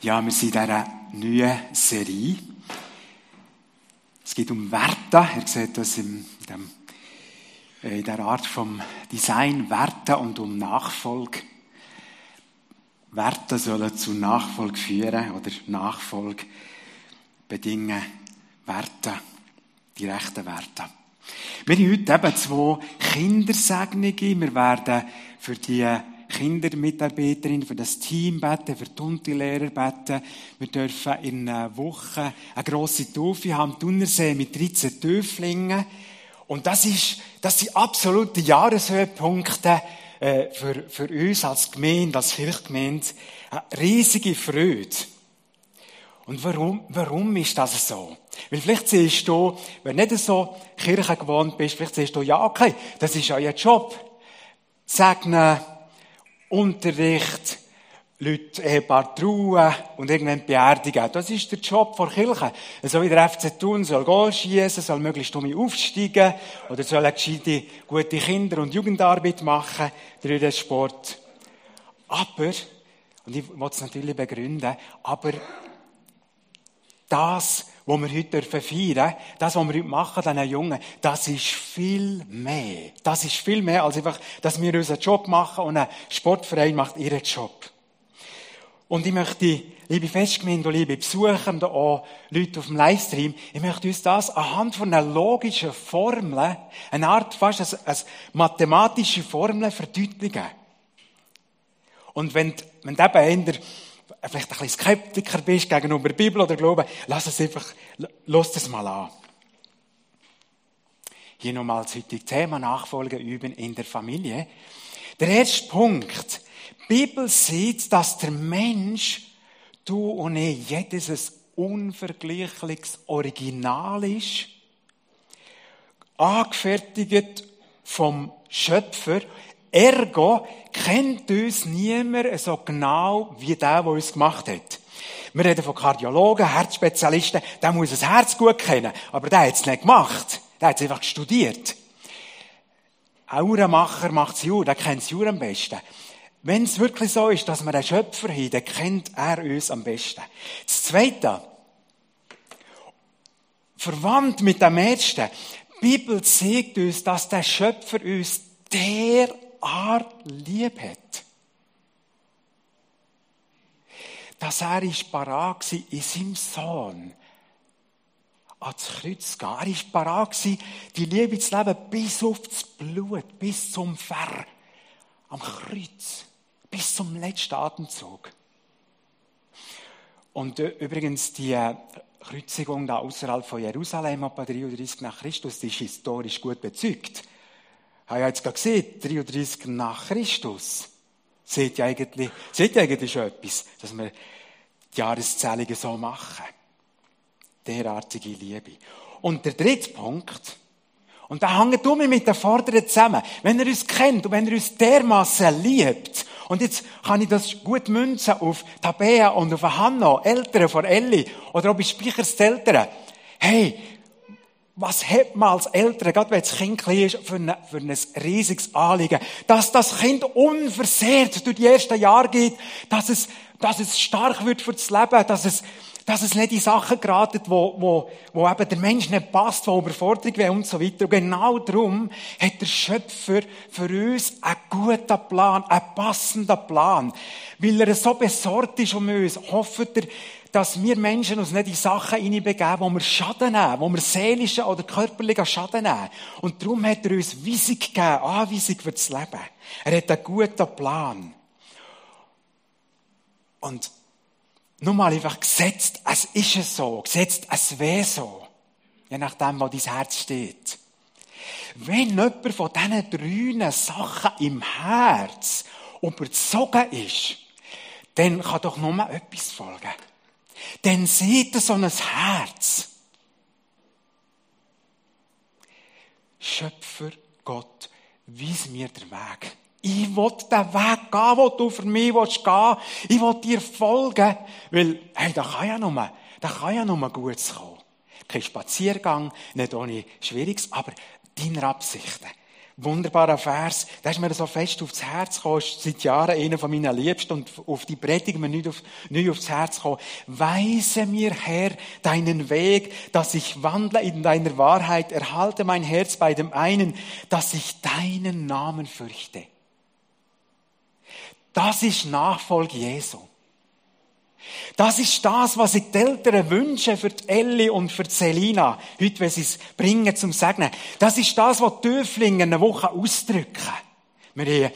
Ja, wir sind in dieser neuen Serie. Es geht um Werte. Ihr seht das in, dem, äh, in der Art vom Design. Werte und um Nachfolge. Werte sollen zu Nachfolge führen oder Nachfolge bedingen. Werte, die rechten Werte. Wir haben heute eben zwei Kindersegnungen. Wir werden für die Kindermitarbeiterin, für das Team beten, für die Unti-Lehrer beten. Wir dürfen in einer Woche eine grosse Taufe haben, Thunersee mit 13 Töflingen. Und das ist, das sind absolute Jahreshöhepunkte äh, für, für uns als Gemeinde, als Kirchgemeinde. Eine riesige Freude. Und warum, warum ist das so? Weil vielleicht siehst du, wenn du nicht so Kirche gewohnt bist, vielleicht siehst du, ja, okay, das ist euer Job. Segnen, Unterricht, Leute, Ehepaar trauen und irgendwann beerdigen. Das ist der Job der Kirche. So wie der FC Thun soll Goal schießen, soll möglichst um aufsteigen oder soll eine gescheite, gute Kinder- und Jugendarbeit machen durch den Sport. Aber, und ich will es natürlich begründen, aber das, was wir heute feiern dürfen, das, was wir heute machen, diesen Jungen, das ist viel mehr. Das ist viel mehr, als einfach, dass wir unseren Job machen und ein Sportverein macht ihren Job. Und ich möchte, liebe Festgemeinde und liebe Besucher und auch Leute auf dem Livestream, ich möchte uns das anhand von einer logischen Formel, eine Art fast als, als mathematische Formel verdeutlichen. Und wenn, wenn du eben vielleicht ein bisschen Skeptiker bist gegenüber der Bibel oder Glauben, lass es einfach, lass es mal an. Hier nochmal das heutige Thema Nachfolge üben in der Familie. Der erste Punkt. Die Bibel sieht, dass der Mensch, du und ich, jedes ein unvergleichliches Original ist, angefertigt vom Schöpfer Ergo kennt uns niemand so genau wie der, der uns gemacht hat. Wir reden von Kardiologen, Herzspezialisten, der muss das Herz gut kennen. Aber der hat es nicht gemacht. Der hat es einfach studiert. Ein Uhrenmacher macht das Uhr, der kennt das Uhr am besten. Wenn es wirklich so ist, dass wir einen Schöpfer haben, dann kennt er uns am besten. Das Zweite, verwandt mit dem Ersten, die Bibel zeigt uns, dass der Schöpfer uns der Art lieb hat. Dass er parat war, in seinem Sohn ans Kreuz zu gehen. Er war parat, die Liebe zu leben bis aufs Blut, bis zum Ver, am Kreuz, bis zum letzten Atemzug. Und äh, übrigens, die äh, Kreuzigung da außerhalb von Jerusalem, etwa 33 nach Christus, die ist historisch gut bezeugt habe ja jetzt gerade gesehen, 33 nach Christus. Seht ihr eigentlich, seht ihr eigentlich schon etwas, dass wir die Jahreszählungen so machen? Derartige Liebe. Und der dritte Punkt, und da hängt du mit der Vorderen zusammen. Wenn er uns kennt und wenn er uns dermaßen liebt, und jetzt kann ich das gut münzen auf Tabea und auf Hanna, Eltern von Elli, oder ob ich Speichers Eltern. Hey, was hat man als Eltern, gerade wenn das Kind klein ist, für, ein, für ein riesiges Anliegen, dass das Kind unversehrt durch die ersten Jahre geht, dass es, dass es stark wird für das Leben, dass es, dass es nicht in Sachen geraten, wo, wo, wo eben der Mensch nicht passt, wo Überforderung wäre und so weiter. Und genau darum hat der Schöpfer für uns einen guten Plan, einen passenden Plan. Weil er so besorgt ist um uns, hofft er, dass wir Menschen uns nicht in Sachen hineinbegeben, wo wir Schaden nehmen, wo wir seelischen oder körperlichen Schaden nehmen. Und darum hat er uns Weisung gegeben, Anweisung für das Leben. Er hat einen guten Plan. Und nur mal einfach gesetzt, es ist es so, gesetzt, es wäre so. Je nachdem, wo dein Herz steht. Wenn jemand von diesen drei Sachen im Herz überzogen ist, dann kann doch nur etwas folgen. Dann sieht er so ein Herz. Schöpfer Gott, weis mir den Weg. Ich will den Weg gehen, den du für mich willst gehen. Ich will dir folgen. Weil, hey, da kann ja nur, da kann ja nur Gutes kommen. Kein Spaziergang, nicht ohne Schwieriges, aber deine Absichten. Wunderbarer Vers, der ist mir so fest aufs Herz gekommen, ist seit Jahren einer von meinen Liebsten und auf die Predigt mir nicht, auf, nicht aufs Herz gekommen. Weise mir, Herr, deinen Weg, dass ich wandle in deiner Wahrheit, erhalte mein Herz bei dem einen, dass ich deinen Namen fürchte. Das ist Nachfolge Jesu. Das ist das, was ich die Eltern wünsche für die Elli und für die Selina, heute, wenn sie es bringen zum Segnen. Das ist das, was die Döflinge eine Woche ausdrücken. Wir haben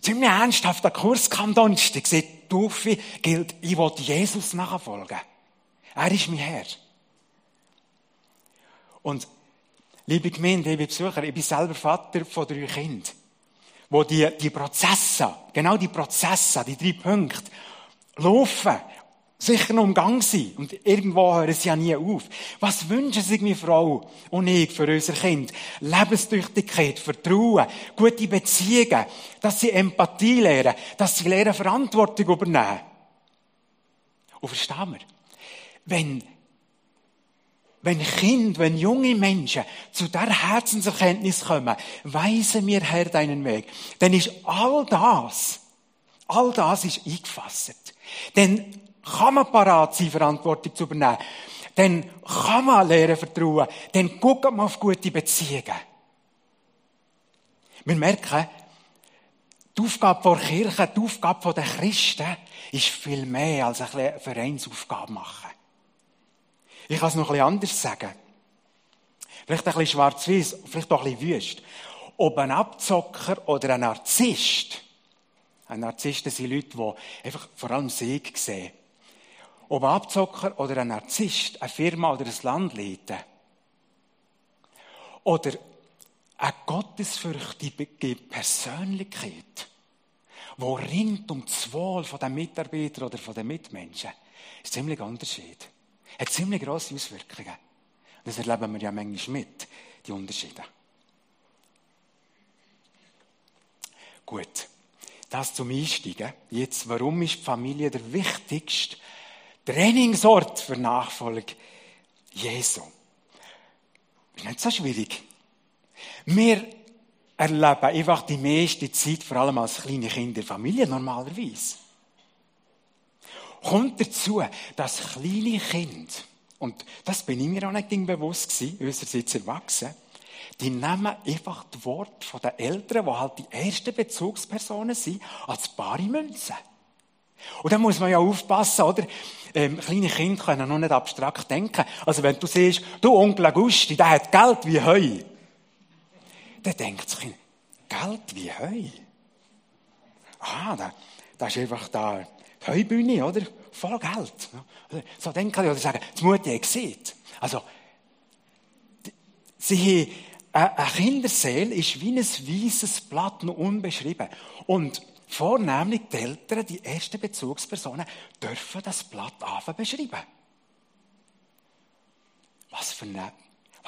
ziemlich ernsthaft einen Kurs am Donnerstag gesagt, Taufe gilt, ich will Jesus nachfolgen. Er ist mein Herr. Und, liebe Gemeinde, liebe Besucher, ich bin selber Vater von drei Kindern, wo die, die Prozesse, genau die Prozesse, die drei Punkte, laufen, sicher noch im Gang sein. Und irgendwo hören sie ja nie auf. Was wünschen sich meine Frau und ich für unser Kind? Lebenstüchtigkeit, Vertrauen, gute Beziehungen, dass sie Empathie lernen, dass sie lernen, Verantwortung übernehmen. Und verstehen wir? Wenn wenn Kinder, wenn junge Menschen zu der Herzenserkenntnis kommen, weise mir Herr deinen Weg, dann ist all das, all das ist eingefasst. Denn kann man parat sein, Verantwortung zu übernehmen. Dann kann man lernen vertrauen. Dann guckt man auf gute Beziehungen. Wir merken, die Aufgabe der Kirche, die Aufgabe der Christen ist viel mehr als eine Vereinsaufgabe machen. Ich kann es noch bisschen anders sagen. Vielleicht ein bisschen schwarz-weiß, vielleicht auch ein bisschen wüst. Ob ein Abzocker oder ein Narzisst, ein Narzisst sind Leute, die einfach vor allem Sieg sehen. Ob ein Abzocker oder ein Narzisst eine Firma oder ein Land leiten. Oder eine gottesfürchtige Persönlichkeit, die ringt um das Wohl der Mitarbeiter oder der Mitmenschen, ist ziemlich Unterschied. Hat ziemlich grosse Auswirkungen. Das erleben wir ja manchmal mit, die Unterschiede. Gut. Das zum Einsteigen. Jetzt, warum ist die Familie der wichtigste Trainingsort für Nachfolge Jesu? Ist nicht so schwierig. Wir erleben einfach die meiste Zeit, vor allem als kleine Kinder in der Familie, normalerweise. Kommt dazu, dass kleine Kinder, und das bin ich mir auch nicht bewusst gewesen, unsererseits erwachsen, die nehmen einfach das Wort von den Eltern, die halt die ersten Bezugspersonen sind, als bare Münzen. Und da muss man ja aufpassen, oder? Ähm, kleine Kinder können noch nicht abstrakt denken. Also wenn du siehst, du Onkel Augusti, der hat Geld wie Heu. Dann denkt das Kind, Geld wie Heu? Ah, da, da ist einfach da die Heubühne, oder? Voll Geld. So denken die, oder sagen, das Mutti hat gesehen. Also, sie eine Kinderseele ist wie ein weißes Blatt, noch unbeschrieben. Und vornehmlich die Eltern, die ersten Bezugspersonen, dürfen das Blatt anfangen beschreiben. Was für eine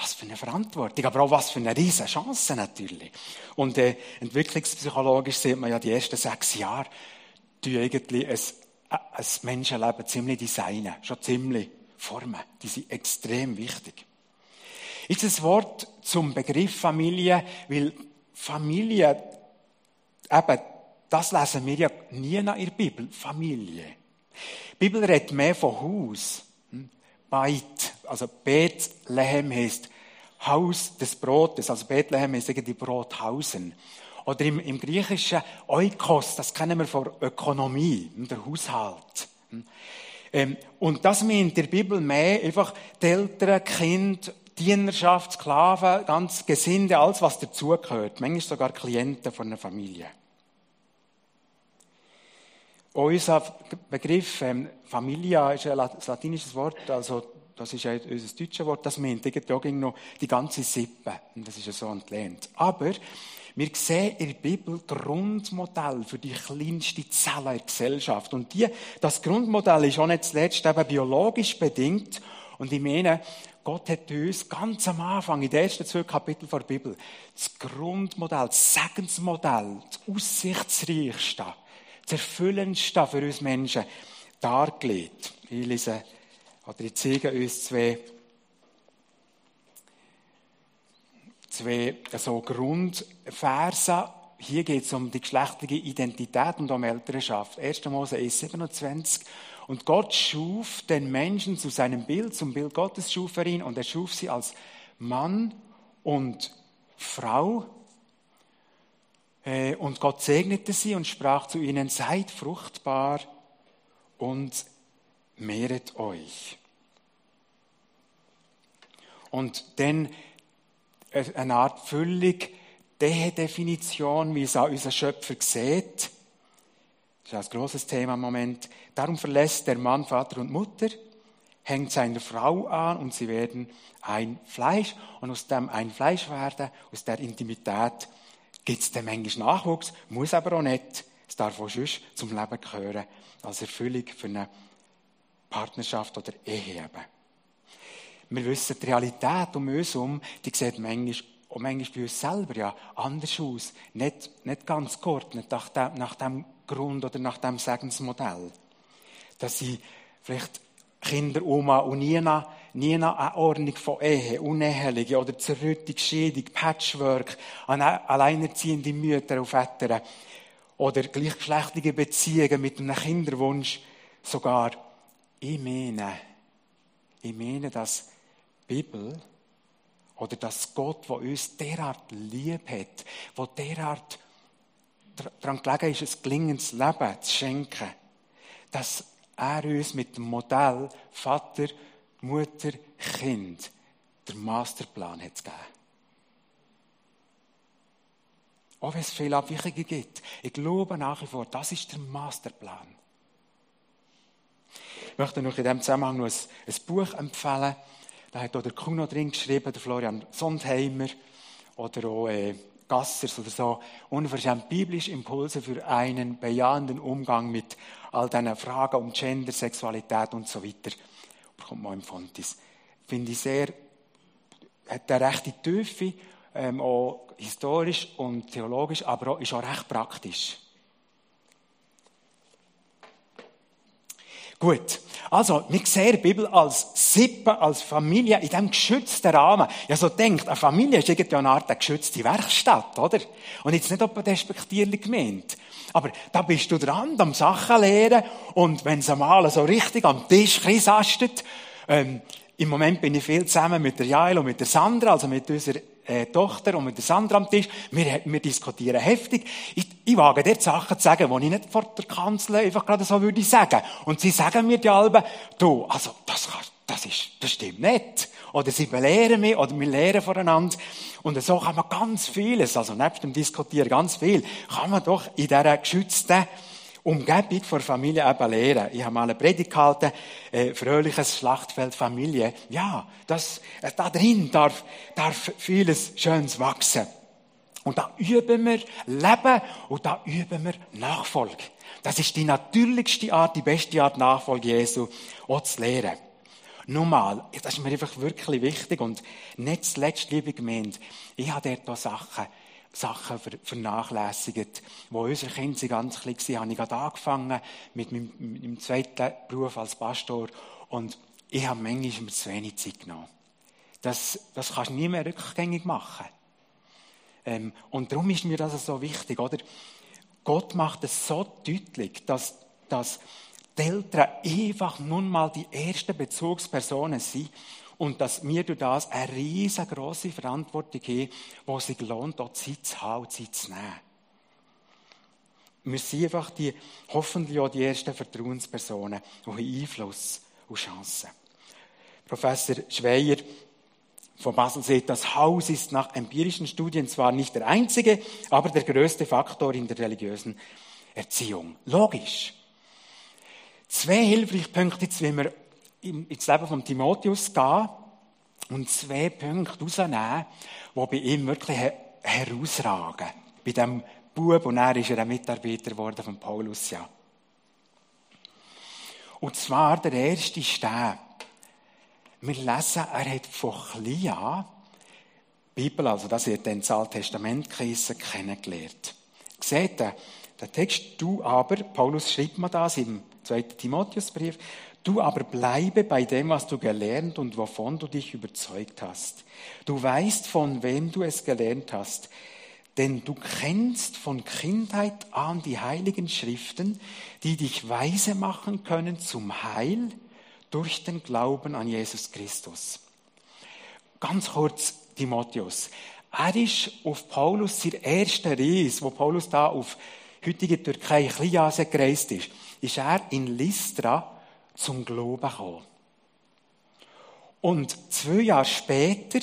was für eine Verantwortung, aber auch was für eine riesige Chance natürlich. Und äh, entwicklungspsychologisch sieht man ja die ersten sechs Jahre, die eigentlich ein, ein Menschenleben ziemlich designen, schon ziemlich formen. Die sind extrem wichtig. Ist das Wort zum Begriff Familie, weil Familie, eben, das lesen wir ja nie in der Bibel, Familie. Die Bibel redet mehr von Haus. Hm? Beit, also Bethlehem heißt Haus des Brotes, also Bethlehem heißt irgendwie Brothausen. Oder im, im Griechischen Oikos, das kennen wir von Ökonomie, hm, der Haushalt. Hm? Ähm, und das meint in der Bibel mehr einfach die Eltern, Kind Dienerschaft, Sklaven, ganz Gesinde, alles, was dazugehört. Manchmal sogar Klienten von einer Familie. Unser Begriff ähm, Familia ist ein latinisches Wort, also das ist ein, unser deutsches Wort, das meint irgendwie noch die ganze Sippe. Und das ist ja so entlehnt. Aber wir sehen in der Bibel Grundmodell für die kleinste Zelle der Gesellschaft. Und die, das Grundmodell ist auch nicht zuletzt eben biologisch bedingt. Und ich meine, Gott hat uns ganz am Anfang, in den ersten zwei Kapiteln der Bibel, das Grundmodell, das Segensmodell, das Aussichtsreichste, das Erfüllendste für uns Menschen dargelegt. Ich lese, oder ich zeige uns zwei zwei so Grundverse. Hier geht es um die geschlechtliche Identität und um Elternschaft. 1. Mose 1, 27. Und Gott schuf den Menschen zu seinem Bild, zum Bild Gottes schuf er ihn und er schuf sie als Mann und Frau. Äh, und Gott segnete sie und sprach zu ihnen, seid fruchtbar und mehret euch. Und dann eine Art völlig Definition, wie es auch unser Schöpfer sieht. Das ist ein großes Thema im Moment. Darum verlässt der Mann Vater und Mutter, hängt seiner Frau an und sie werden ein Fleisch. Und aus dem ein Fleisch werden, aus der Intimität, gibt es dann manchmal Nachwuchs, muss aber auch nicht. Es darf auch sonst zum Leben gehören, als Erfüllung für eine Partnerschaft oder Ehe eben. Wir wissen, die Realität um uns herum, die sieht manchmal, auch manchmal bei uns selber ja anders aus. Nicht, nicht ganz geordnet nach dem, nach dem Grund oder nach dem Segensmodell. Dass sie vielleicht Kinder, Oma und Nina, Nina eine Ordnung von Ehe, Uneheliche oder Zerrüttung, Scheidung, Patchwork, alleinerziehende Mütter und Väter oder gleichgeschlechtliche Beziehungen mit einem Kinderwunsch. Sogar, ich meine, ich meine, dass Bibel oder dass Gott, der uns derart lieb hat, der derart daran gelegen ist, ein gelingendes Leben zu schenken, dass er uns mit dem Modell Vater, Mutter, Kind den Masterplan hat gegeben. Auch wenn es viele Abweichungen gibt. Ich glaube nach wie vor, das ist der Masterplan. Ich möchte noch in diesem Zusammenhang noch ein, ein Buch empfehlen. Da hat auch der Kuno drin geschrieben, der Florian Sondheimer oder auch äh, Gassers oder so. Unverschämt biblische Impulse für einen bejahenden Umgang mit all diesen Fragen um Gender, Sexualität und so weiter. Bekommt man im Fontis. Finde ich sehr, hat eine rechte Tiefe, ähm, auch historisch und theologisch, aber auch, ist auch recht praktisch. Gut. Also, wir sehen die Bibel als Sippe, als Familie in diesem geschützten Rahmen. Ja, so denkt, eine Familie ist irgendwie eine Art eine geschützte Werkstatt, oder? Und jetzt nicht etwa despektierlich gemeint. Aber da bist du dran, am Sachen lehren. Und wenn es einmal so richtig am Tisch krisastet, ähm, im Moment bin ich viel zusammen mit der Jael und mit der Sandra, also mit unserer äh, Tochter und mit der Sandra am Tisch. Wir, wir diskutieren heftig. Ich, ich wage dort Sachen zu sagen, die ich nicht vor der Kanzel einfach gerade so würde sagen. Und sie sagen mir die Alben, du, also, das, das ist, das stimmt nicht. Oder sie belehren mich, oder wir lehren voneinander. Und so kann man ganz vieles, also nebst dem Diskutieren ganz viel, kann man doch in dieser geschützten Umgebung der Familie eben lehren. Ich habe mal eine Predigt gehalten, äh, fröhliches Schlachtfeld Familie. Ja, das, äh, da drin darf, darf vieles Schönes wachsen. Und da üben wir Leben und da üben wir Nachfolge. Das ist die natürlichste Art, die beste Art, Nachfolge Jesu auch zu lehren. Nochmal, das ist mir einfach wirklich wichtig und nicht zuletzt, liebe Gemeinde, ich habe dort auch Sachen Sachen vernachlässigt. Wo unsere Kinder ganz klein waren, habe ich gerade angefangen mit meinem, mit meinem zweiten Beruf als Pastor und ich habe manchmal zu wenig Zeit genommen. Das, das kannst du nie mehr rückgängig machen. Ähm, und darum ist mir das so wichtig, oder? Gott macht es so deutlich, dass, dass die Eltern einfach nun mal die ersten Bezugspersonen sind und dass wir durch das eine riesengroße Verantwortung haben, die sich lohnt, auch Zeit zu haben Zeit zu nehmen. Wir sind einfach die, hoffentlich auch die ersten Vertrauenspersonen, die haben Einfluss und Chancen. Professor Schweier von Basel sagt, das Haus ist nach empirischen Studien zwar nicht der einzige, aber der größte Faktor in der religiösen Erziehung. Logisch. Zwei hilfreiche Punkte, wie wir ins Leben von Timotheus gehen und zwei Punkte herausnehmen, die bei ihm wirklich herausragen. Bei dem Bub, und er ist er ein Mitarbeiter geworden von Paulus, ja. Und zwar der erste ist der. Wir lesen, er hat von klein an die Bibel, also das hat dann das Alte Testament geheissen, kennengelernt. Seht ihr, der Text, du aber, Paulus schreibt mir das im zweite Timotheusbrief. Du aber bleibe bei dem, was du gelernt und wovon du dich überzeugt hast. Du weißt, von wem du es gelernt hast. Denn du kennst von Kindheit an die heiligen Schriften, die dich weise machen können zum Heil durch den Glauben an Jesus Christus. Ganz kurz, Timotheus. Er ist auf Paulus sein erster Reise, wo Paulus da auf heutige Türkei, Kleinasien gereist ist, ist er in Lystra zum Glauben gekommen. Und zwei Jahre später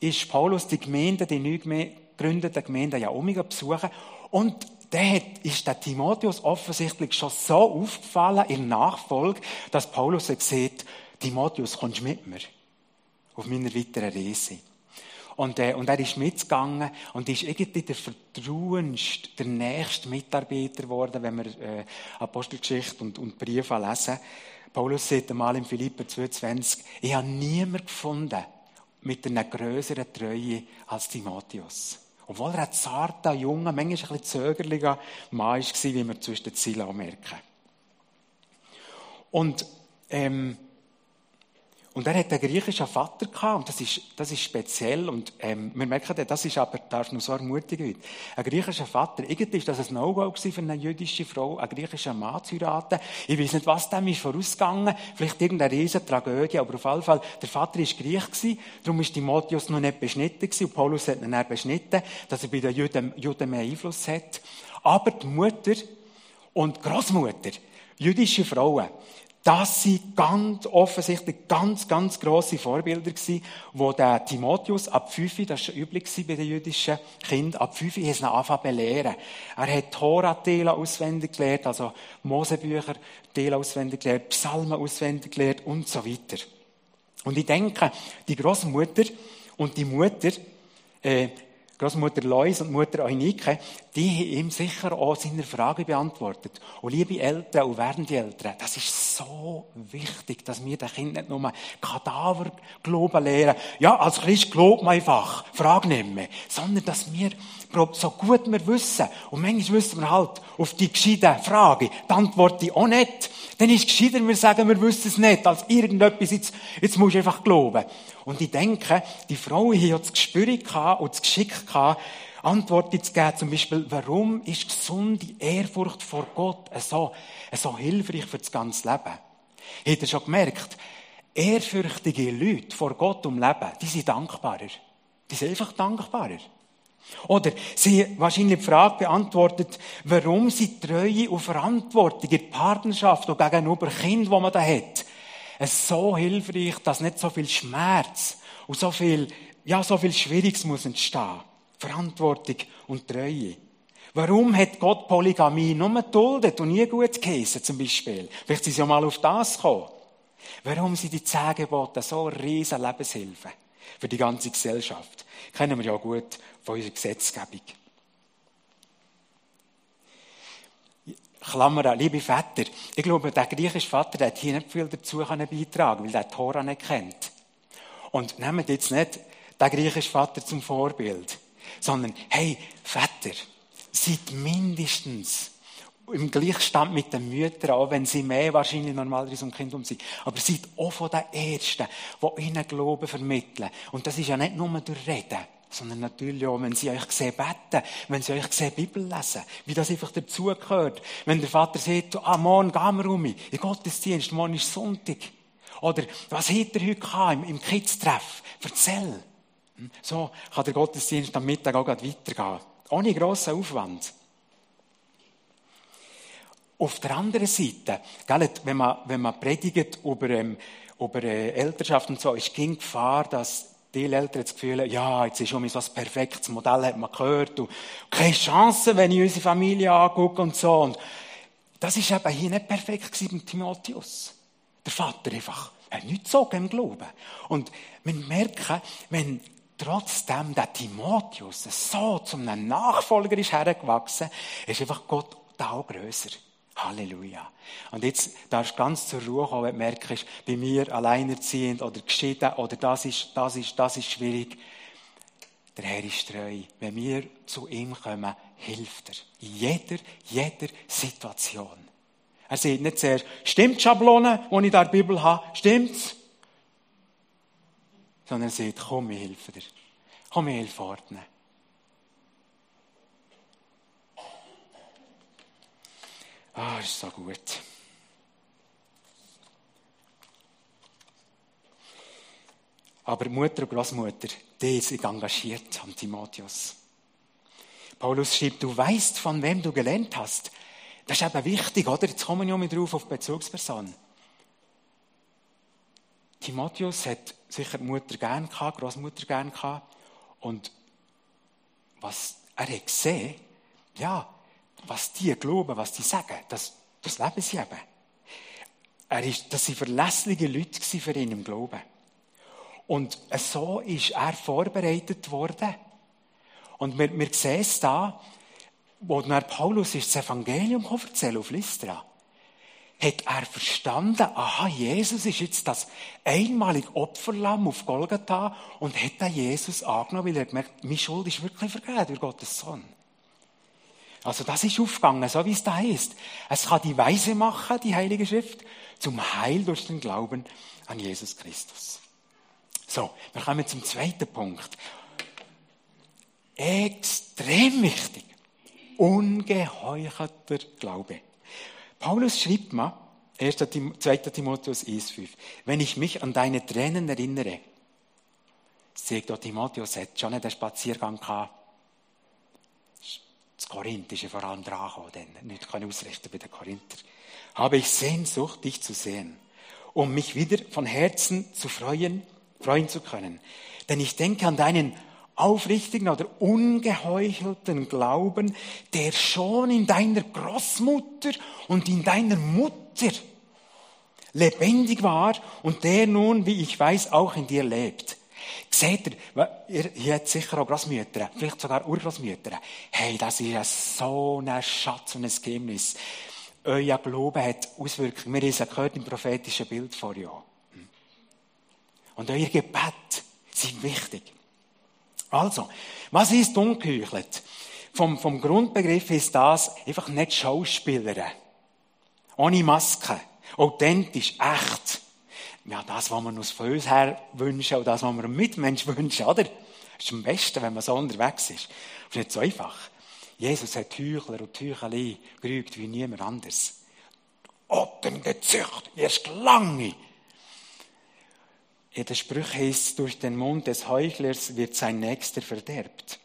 ist Paulus die Gemeinde, die neu gegründete Gemeinde ja Omega besuchen und der ist der Timotheus offensichtlich schon so aufgefallen in Nachfolge, dass Paulus sagt, Timotheus, kommst du mit mir auf meiner weiteren Reise? Und, äh, und er ist mitgegangen und ist irgendwie der vertrauenste, der nächste Mitarbeiter geworden, wenn wir äh, Apostelgeschichte und, und Briefe lesen. Paulus sagt einmal in Philipper 2,20, ich habe niemanden gefunden mit einer größeren Treue als Timotheus. Obwohl er ein zarter, junger, manchmal ein bisschen zögerlicher Mann war, wie wir zwischen den Zielen merken. Und ähm, und er hat einen griechischen Vater gehabt, und das ist, das ist speziell, und ähm, wir merken, das ist aber, darf noch so ermutigen Ein griechischer Vater, irgendwie ist das ein No-Go für eine jüdische Frau, einen griechischen Mann zu heiraten. Ich weiß nicht, was dem ist vorausgegangen, vielleicht irgendeine riesen Tragödie, aber auf jeden Fall, der Vater war Griech gewesen, darum ist Timotheus noch nicht beschnitten gewesen, und Paulus hat ihn dann beschnitten, dass er bei den Juden, Juden mehr Einfluss hat. Aber die Mutter und Großmutter, jüdische Frauen, das sind ganz offensichtlich ganz, ganz grosse Vorbilder gewesen, wo der Timotheus ab 5, das war üblich bei den jüdischen Kindern, ab 5 hat es angefangen belehren. Er hat Tora-Teile auswendig gelernt, also Mosebücher Teile auswendig gelernt, Psalmen auswendig gelernt und so weiter. Und ich denke, die Großmutter und die Mutter, äh, Großmutter Lois und Mutter Eunike, die haben ihm sicher auch seine Frage beantwortet. Und liebe Eltern und werdende Eltern, das ist so wichtig, dass wir den Kindern nicht nur Kadaver glauben lehren. Ja, als Christ glaubt man einfach, frag nicht mehr. Sondern, dass wir, so gut wir wissen, und manchmal wissen wir halt auf die gescheite Frage, die Antwort auch nicht. Dann ist es gescheiter, wir sagen, wir wissen es nicht, als irgendetwas, jetzt, jetzt musst du einfach glauben. Und ich denke, die Frauen hier das Gespür und das Geschick gehabt, Antworten zu geben, zum Beispiel, warum ist gesunde Ehrfurcht vor Gott so, so hilfreich für das ganze Leben? Habt ihr schon gemerkt, ehrfürchtige Leute vor Gott um Leben, die sind dankbarer. Die sind einfach dankbarer. Oder sie wahrscheinlich die Frage beantwortet, warum sie Treue und Verantwortung in der Partnerschaft und gegenüber Kind, wo man da hat, es so hilfreich, dass nicht so viel Schmerz und so viel, ja, so viel Schwieriges muss entstehen. Verantwortung und Treue. Warum hat Gott Polygamie nur geduldet und nie gut geheissen, zum Beispiel? Vielleicht sind sie ja mal auf das gekommen. Warum sind die zehn Gebote so riesen Lebenshilfe für die ganze Gesellschaft? Kennen wir ja gut von unserer Gesetzgebung. Klammer liebe Väter, ich glaube, der griechische Vater hat hier nicht viel dazu beitragen weil er die Tora nicht kennt. Und nehmt jetzt nicht den griechischen Vater zum Vorbild, sondern, hey, Väter, seid mindestens im Gleichstand mit den Müttern, auch wenn sie mehr wahrscheinlich normalerweise um Kind um sind. Aber seid auch von den Ersten, die ihnen Glauben vermitteln. Und das ist ja nicht nur durch Reden sondern natürlich auch, wenn sie euch sehen beten, wenn sie euch sehen Bibel lesen, wie das einfach dazugehört. Wenn der Vater sagt, ah, morgen gehen wir um, in Gottesdienst, morgen ist Sonntag. Oder, was hat er heute gehabt im, Kids-Treff? Erzähl. Hm? So kann der Gottesdienst am Mittag auch weitergehen. Ohne grossen Aufwand. Auf der anderen Seite, gell, wenn man, wenn man predigt über, ähm, über äh, Elternschaft und so, ist die Gefahr, dass die Eltern das Gefühl, ja, jetzt ist schon so ein perfektes Modell, hat man gehört, und keine Chance, wenn ich unsere Familie angucke und so. Und das ist eben hier nicht perfekt gewesen mit Timotheus. Der Vater einfach, hat nichts so im Glauben. Und wir merken, wenn trotzdem der Timotheus so zum Nachfolger ist hergewachsen, ist einfach Gott da grösser. Halleluja. Und jetzt darfst du ganz zur Ruhe kommen, wenn du merkst, bei mir alleinerziehend oder geschieden oder das ist, das ist, das ist schwierig. Der Herr ist treu. Wenn wir zu ihm kommen, hilft er. In jeder, jeder Situation. Er sieht nicht zuerst, stimmt die Schablone, die ich da in der Bibel habe, stimmt's? Sondern er sagt, komm, ich helfe dir. Komm, ich helfe ordnen. Ah, ist so gut. Aber Mutter und Großmutter, die sind engagiert am Timotheus. Paulus schreibt, du weißt, von wem du gelernt hast. Das ist eben wichtig, oder? Jetzt kommen wir mit drauf auf Bezugsperson. Timotheus hat sicher die Mutter gern gehabt, Großmutter gern gehabt. Und was er hat gesehen, ja, was die glauben, was die sagen, das, das leben sie eben. Er ist, das waren verlässliche Leute für ihn im Glauben. Und so ist er vorbereitet worden. Und wir, wir sehen es da, wo dann Paulus ist das Evangelium erzählen auf Lystra, hat er verstanden, aha, Jesus ist jetzt das einmalige Opferlamm auf Golgatha und hat dann Jesus angenommen, weil er gemerkt, meine Schuld ist wirklich vergeben durch Gottes Sohn. Also das ist aufgegangen, so wie es da heißt. Es kann die Weise machen, die Heilige Schrift, zum Heil durch den Glauben an Jesus Christus. So, wir kommen zum zweiten Punkt. Extrem wichtig. Ungeheuchelter Glaube. Paulus schreibt mal, 1. 2. Timotheus 1,5, wenn ich mich an deine Tränen erinnere, sagt Timotheus, hat schon einen Spaziergang gehabt. Das Korinth ist ja vor allem dran gekommen, nicht kann ausrichten bei den Korinther. Habe ich Sehnsucht, dich zu sehen, um mich wieder von Herzen zu freuen, freuen zu können. Denn ich denke an deinen aufrichtigen oder ungeheuchelten Glauben, der schon in deiner Großmutter und in deiner Mutter lebendig war und der nun, wie ich weiß, auch in dir lebt. Seht ihr, ihr habt sicher auch Großmütter, vielleicht sogar Urgroßmütter. Hey, das ist ja so ein Schatz und ein Geheimnis. Euer Glaube hat Auswirkungen. Wir haben es gehört im prophetischen Bild vor Jahren. Und euer Gebet sind wichtig. Also, was ist ungeheuchelt? Vom, vom Grundbegriff ist das einfach nicht Schauspieler. Ohne Maske. Authentisch, echt. Ja, das, was wir uns von uns her wünschen und das, was wir einem Mitmensch wünschen, oder? Das ist am besten, wenn man so unterwegs ist. Das ist nicht so einfach. Jesus hat Heuchler und Heuchelei gerügt wie niemand anders. Ottengezücht, erst lange in der Sprüche heißt durch den Mund des Heuchlers wird sein Nächster verderbt.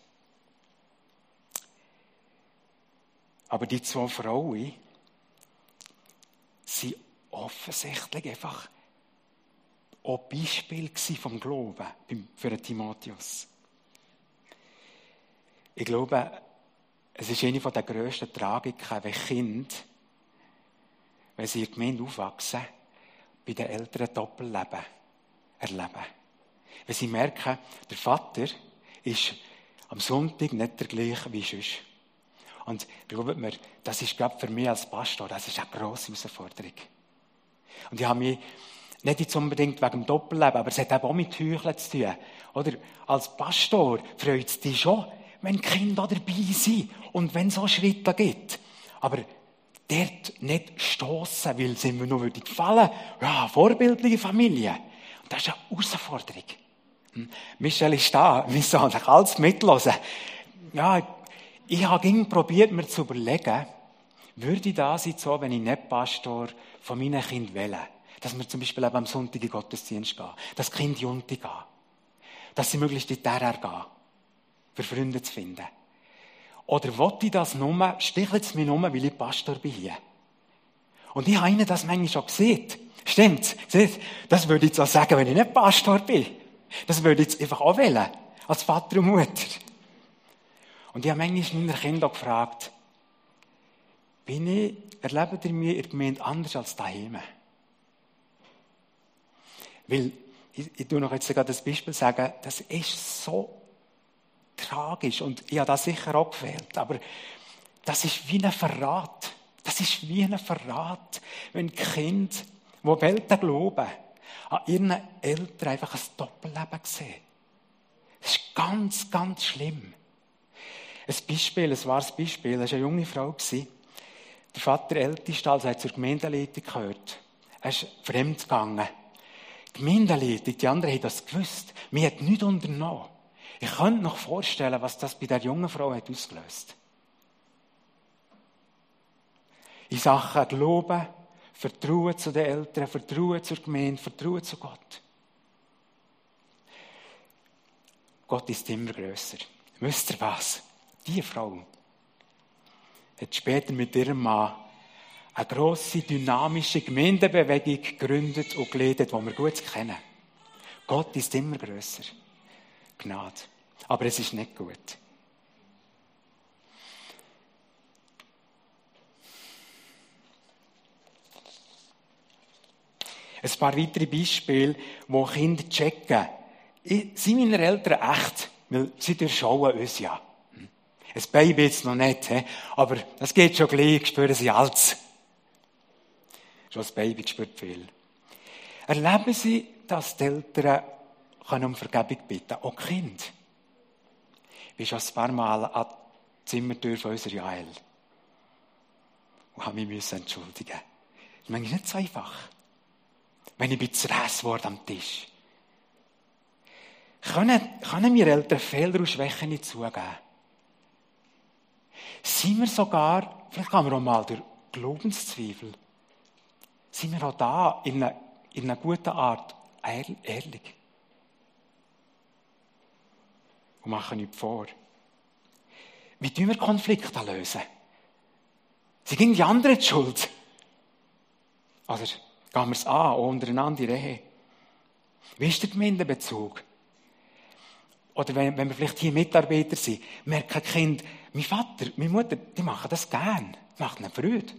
Aber die zwei Frauen sind offensichtlich einfach auch Beispiel vom Glauben für Timotheus. Ich glaube, es ist eine der grössten Tragiken, wenn Kinder, wenn sie in der Gemeinde aufwachsen, bei den Eltern Doppelleben erleben. Wenn sie merken, der Vater ist am Sonntag nicht der gleiche wie sonst. Und glaubt mir, das ist gerade für mich als Pastor, das ist eine grosse Herausforderung. Und ich habe mich nicht jetzt unbedingt wegen dem Doppelleben, aber es hat eben auch mit Heucheln zu tun. Oder als Pastor freut es dich schon, wenn Kinder dabei sind und wenn es so Schritte gibt. Aber dort nicht stoßen, weil sie mir nur gefallen Ja, vorbildliche Familie. Das ist eine Herausforderung. Hm? Michel ist da, wir sollen alles mitlosen. Ja, ich habe probiert, mir zu überlegen, würde das jetzt so, wenn ich nicht Pastor von meinen Kindern wähle, dass wir zum Beispiel eben am Sonntag in Gottesdienst gehen, dass Kinder Junte gehen, dass sie möglichst in die Terror gehen, für Freunde zu finden. Oder wollte ich das nur, stichelt es mir nur, weil ich Pastor bin hier. Und ich habe ihnen das manchmal schon gesehen. Stimmt. Das würde ich jetzt auch sagen, wenn ich nicht Pastor bin. Das würde ich jetzt einfach auch wählen. Als Vater und Mutter. Und ich habe manchmal meine Kinder gefragt, bin ich, erlebt ihr mich in der Gemeinde anders als daheim? Weil, ich, ich tue noch jetzt gerade das Beispiel sagen, das ist so tragisch und ich habe das sicher auch gefehlt, aber das ist wie ein Verrat. Das ist wie ein Verrat, wenn Kind die Welten glauben, an ihren Eltern einfach ein Doppelleben sehen. Das ist ganz, ganz schlimm. Ein Beispiel, ein wahres Beispiel, das war eine junge Frau. Der Vater älteste, als er zur Gemeindeleitung gehört. Er ist fremd gegangen. Die Gemeindeleitung, die anderen haben das gewusst. Mir hat nichts unternommen. Ich könnte noch vorstellen, was das bei der jungen Frau hat ausgelöst. In Sachen Glauben, Vertrauen zu den Eltern, Vertrauen zur Gemeinde, Vertrauen zu Gott. Gott ist immer größer. Wisst ihr was? Diese Frau hat später mit ihrem Mann eine grosse, dynamische Gemeindebewegung gegründet und geleitet, die wir gut kennen. Gott ist immer größer. Gnade. Aber es ist nicht gut. Ein paar weitere Beispiele, wo Kinder checken, sind meine Eltern echt? Weil sie durchschauen uns ja. Ein Baby jetzt noch nicht, aber das geht schon gleich, spüren sie alles. Schon das Baby spürt viel. Erleben Sie, dass die Eltern um Vergebung bitten können, auch Kind. Ich bin schon ein paar Mal an die Zimmertür von unserer Jael und habe mich entschuldigen. Das ist manchmal nicht so einfach. Wenn ich bin zerrissen worden am Tisch. Können, können wir Eltern Fehler und Schwächen nicht zugeben? Sind wir sogar, vielleicht haben wir auch mal durch Glaubenszweifel, sind wir auch da in einer, in einer guten Art ehrlich? Und machen nichts vor. Wie tun wir Konflikte lösen? Sie gehen die anderen die Schuld. Oder gehen wir es an, untereinander in? Wie ist der Gemeindebezug? Oder wenn, wenn wir vielleicht hier Mitarbeiter sind, merken Kind, mein Vater, meine Mutter, die machen das gern. Das macht ihnen Freude.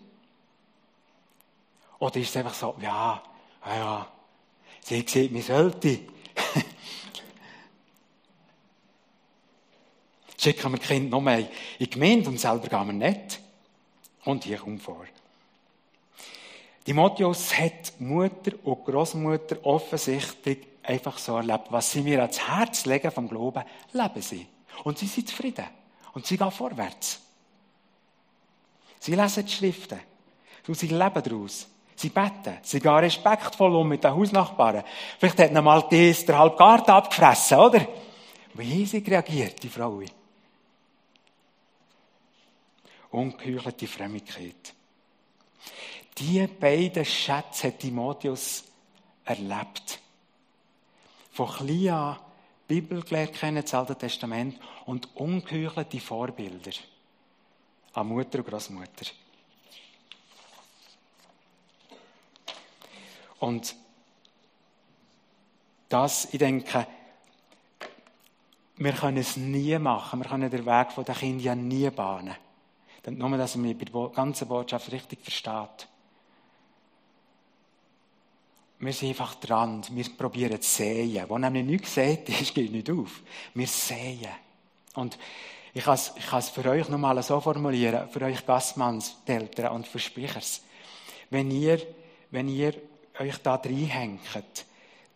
Oder ist es einfach so, ja, ja, ja, sie sieht, man sollte. Schicken wir Kind noch mehr in die Gemeinde und selber gehen wir nicht. Und hier kommt vor. Timotheus hat Mutter und Großmutter offensichtlich einfach so erlebt. Was sie mir ans Herz legen vom Glauben, leben sie. Und sie sind zufrieden. Und sie gehen vorwärts. Sie lesen die Schriften. Und sie leben daraus. Sie beten. Sie gehen respektvoll um mit den Hausnachbarn. Vielleicht hat noch mal die der halbe Garten abgefressen, oder? Wie sie reagiert, die Frau. Ungeheuchelte Frömmigkeit. Die beiden Schätze hat Timotheus erlebt von klein an Bibel gelernt kennen, das Alte Testament, und ungeheuchelte Vorbilder an Mutter und Großmutter. Und das, ich denke, wir können es nie machen. Wir können den Weg von den Kindern ja nie bahnen. Nur, dass man die ganze Botschaft richtig versteht. Wir sind einfach dran. Wir probieren zu sehen. Wo nämlich nichts gesät ist, geht nicht auf. Wir sehen. Und ich kann es, ich kann es für euch nochmal so formulieren, für euch Gassmanns, die Eltern und für Sprechers. Wenn ihr, wenn ihr euch da reinhängt,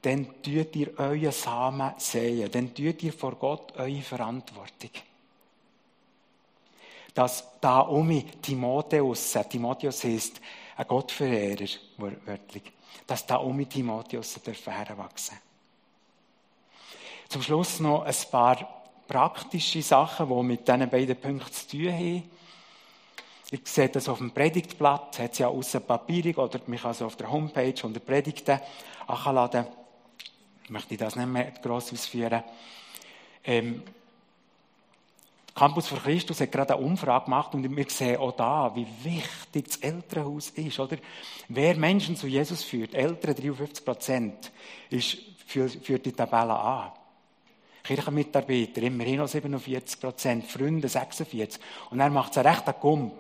dann tut ihr euren Samen sehen. Dann tut ihr vor Gott eure Verantwortung. Dass da um Timotheus, Timotheus ist ein Gottverehrer, wörtlich dass da um Timotheus heranwachsen Zum Schluss noch ein paar praktische Sachen, die mit diesen beiden Punkten zu tun haben. Ich sehe das auf dem Predigtblatt, hat es ja außen Papierung oder mich kann auf der Homepage unter Predigten anladen. Ich möchte das nicht mehr gross ausführen. Ähm, Campus für Christus hat gerade eine Umfrage gemacht und wir sehen auch da, wie wichtig das Elternhaus ist, oder? Wer Menschen zu Jesus führt, Eltern 53 Prozent, führt die Tabelle an. Kirchenmitarbeiter immerhin noch 47 Prozent, Freunde 46. Und er macht es einen rechten Gump.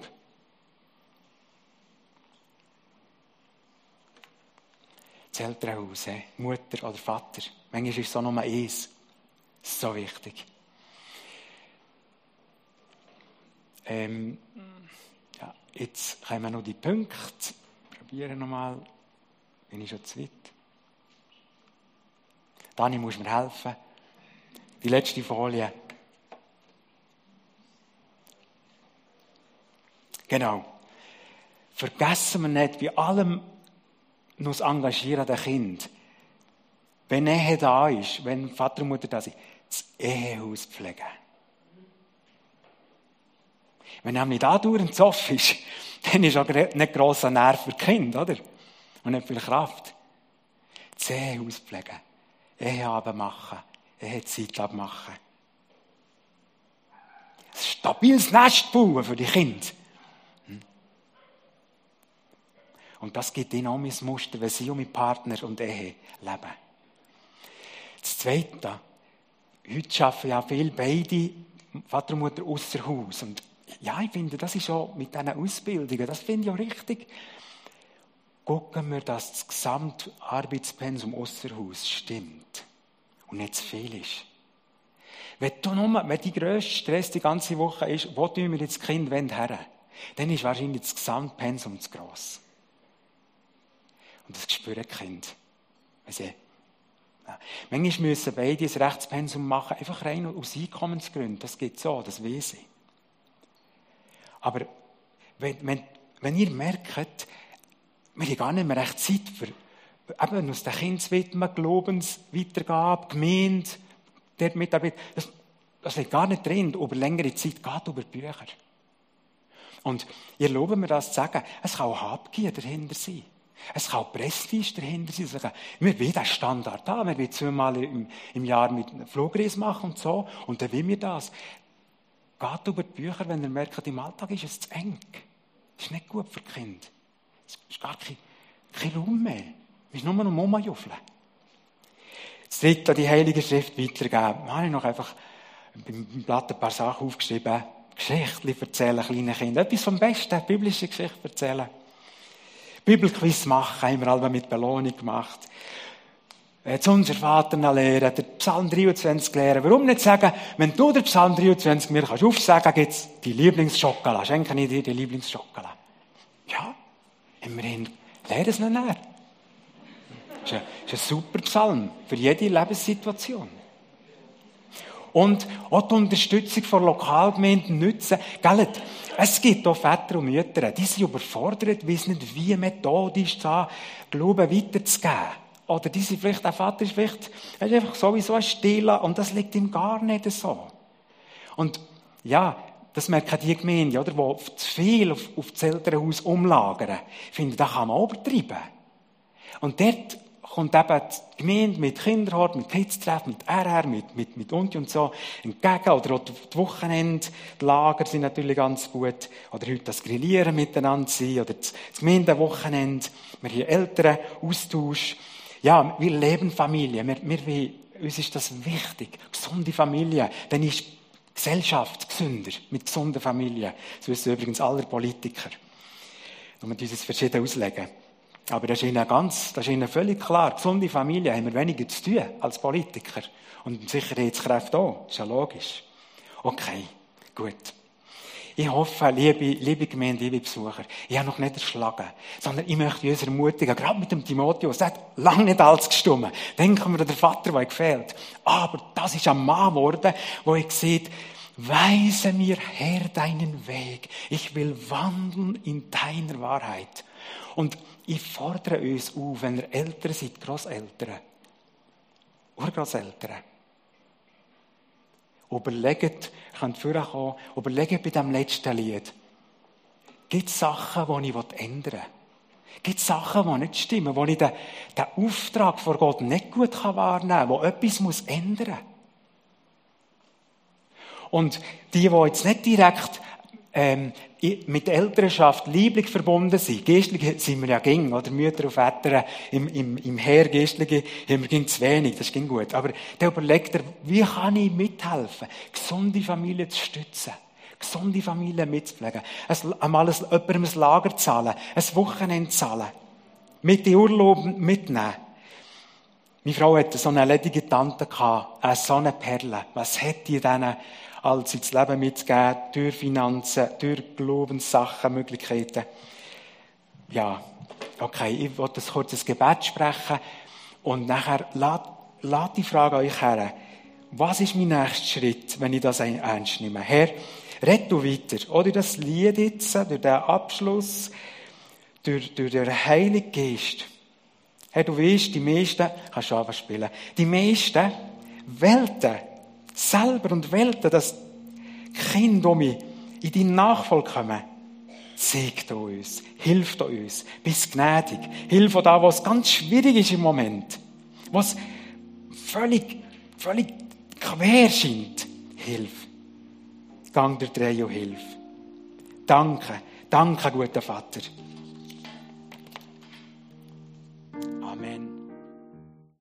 Das Elternhaus, Mutter oder Vater. Manchmal ist es so nur eins. So wichtig. Ähm, ja, jetzt kommen noch die Punkte. Probieren nochmal. Bin ich schon zu weit? Dani, muss mir helfen. Die letzte Folie. Genau. vergessen wir nicht, bei allem noch das Engagieren der Kind, wenn Ehe da ist, wenn Vater und Mutter da sind, das Ehehaus pflegen. Wenn nämlich da dauernd Zoff ist, dann ist auch nicht grosser Nerv für Kind, oder? Und nicht viel Kraft. Das Ehehaus pflegen. Eheabend machen. Ehezeit abmachen. Ein stabiles Nest bauen für die Kinder. Und das gibt ihnen auch mein Muster, wenn sie und mit Partner und Ehe leben. Das Zweite, heute arbeiten ja viele beide, Vater und Mutter, außer Haus. Und ja, ich finde, das ist auch mit diesen Ausbildungen, das finde ich auch richtig. Gucken wir, dass das Gesamtarbeitspensum außer Haus stimmt und nicht zu viel ist. Wenn, du nur, wenn die grösste Stress die ganze Woche ist, wo tun wir jetzt Kind her? Dann ist wahrscheinlich das Gesamtpensum zu gross. Und das spüren die Kinder. Sie, ja. Manchmal müssen beide ein Rechtspensum machen, einfach rein aus Einkommensgründen. Das geht so, das weiß ich. Aber wenn, wenn, wenn ihr merkt, wir haben gar nicht mehr recht Zeit für eben aus den Kindern Glaubensweitergabe, Gemeinde, dort Mitarbeit, das, das liegt gar nicht drin, über längere Zeit geht über Bücher. Und ihr erlauben mir das zu sagen, es kann auch Habgier dahinter sein. Es kann auch Prestige dahinter sein. Sagen, wir wollen den Standard haben. Wir wollen zweimal im, im Jahr mit Flugreis machen und so. Und dann will wir das. Geht über die Bücher, wenn ihr merkt, im Alltag ist es zu eng. Das ist nicht gut für Kinder. Es ist gar kein, kein Raum mehr. Es ist nur noch Mama-Juffeln. Das dritte, die Heilige Schrift weitergeben. Da habe ich noch einfach beim Blatt ein paar Sachen aufgeschrieben. Geschichten erzählen kleinen Kindern. Etwas vom Besten, biblische Geschichte erzählen. Bibelquiz machen, haben wir alle mit Belohnung gemacht. Jetzt unser Vater noch lernen, den Psalm 23 lernen. Warum nicht sagen, wenn du den Psalm 23 mir kannst aufsagen, gibt's die Lieblingsschokolade. Schenke ich dir die Lieblingsschokolade. Ja, immerhin, lerne es noch näher. Das ist ein, ist ein super Psalm für jede Lebenssituation. Und auch die Unterstützung von Lokalgemeinden nützen. Gell, es gibt auch Väter und Mütter, die sind überfordert, wissen nicht, wie methodisch da Glauben weiterzugeben. Oder die sind vielleicht, der Vater ist vielleicht, er ist einfach sowieso ein Stiller und das liegt ihm gar nicht so. Und ja, das merken die Gemeinde, oder, die zu viel auf, auf das Elternhaus umlagern. Ich finde, da kann man übertreiben. Und dort kommt eben die Gemeinde mit Kinderhort, mit Kids-Treff, mit RR, mit, mit, mit Unti und so entgegen. Oder auch die Wochenendlager sind natürlich ganz gut. Oder heute das Grillieren miteinander sein. Oder das Gemeindewochenende. Wir haben älteren Austausch. Ja, wir leben Familie. Wir, wir, uns ist das wichtig. Gesunde Familie. Dann ist Gesellschaft gesünder. Mit gesunden Familien. Das wissen übrigens alle Politiker. Und wir uns verschieden auslegen. Aber das ist ihnen ganz, das ist ihnen völlig klar. Gesunde Familien haben wir weniger zu tun als Politiker. Und Sicherheitskräfte auch. Das ist ja logisch. Okay, gut. Ich hoffe, liebe, liebe Gemeinde, liebe Besucher, ich habe noch nicht erschlagen, sondern ich möchte uns ermutigen, gerade mit dem Timotheus, der hat lange nicht alles gestummen. Denken wir an den Vater, der gefehlt. Aber das ist ein Mann geworden, wo ich sehe, weise mir Herr deinen Weg. Ich will wandeln in deiner Wahrheit. Und ich fordere uns auf, wenn ihr Eltern seid, Grosseltern, Urgroßeltern, überlegt, könnt vorkommen, überlegt bei diesem letzten Lied, gibt es Sachen, die ich ändern will? Gibt es Sachen, die nicht stimmen, wo ich den, den Auftrag vor Gott nicht gut wahrnehmen kann, wo etwas muss ändern muss? Und die, die jetzt nicht direkt ähm, mit Elternschaft lieblich verbunden sind. Geistliche sind wir ja ging, oder Mütter und Väter im, im, im Heer Geistliche haben wir ging zu wenig, das ging gut. Aber der überlegt er, wie kann ich mithelfen, gesunde Familien zu stützen, gesunde Familien mitzupflegen, einmal jemandem ein Lager zahlen, ein Wochenende zahlen, mit den Urlauben mitnehmen. Meine Frau hatte so eine ledige Tante gehabt, eine so eine Perle. Was hätte die denen als ins Leben mitzugeben, durch Finanzen, durch Glaubenssachen, Möglichkeiten. Ja, okay, ich wollte ein kurzes Gebet sprechen und nachher lade die Frage euch her. Was ist mein nächster Schritt, wenn ich das ernst nehme? Herr, red du weiter. Oder das Lied jetzt, durch den Abschluss, durch, durch den Heiligen Geist. Hey, du weißt, die meisten, kannst du einfach spielen, die meisten Welten, selber und Welten, dass Kinder die in deinen Nachfolge kommen, zeigt uns, hilft uns, bist gnädig, hilf da, was ganz schwierig ist im Moment, was völlig, völlig quer scheint, hilf. Gang der Dreh und hilf. Danke, danke, guter Vater. Amen.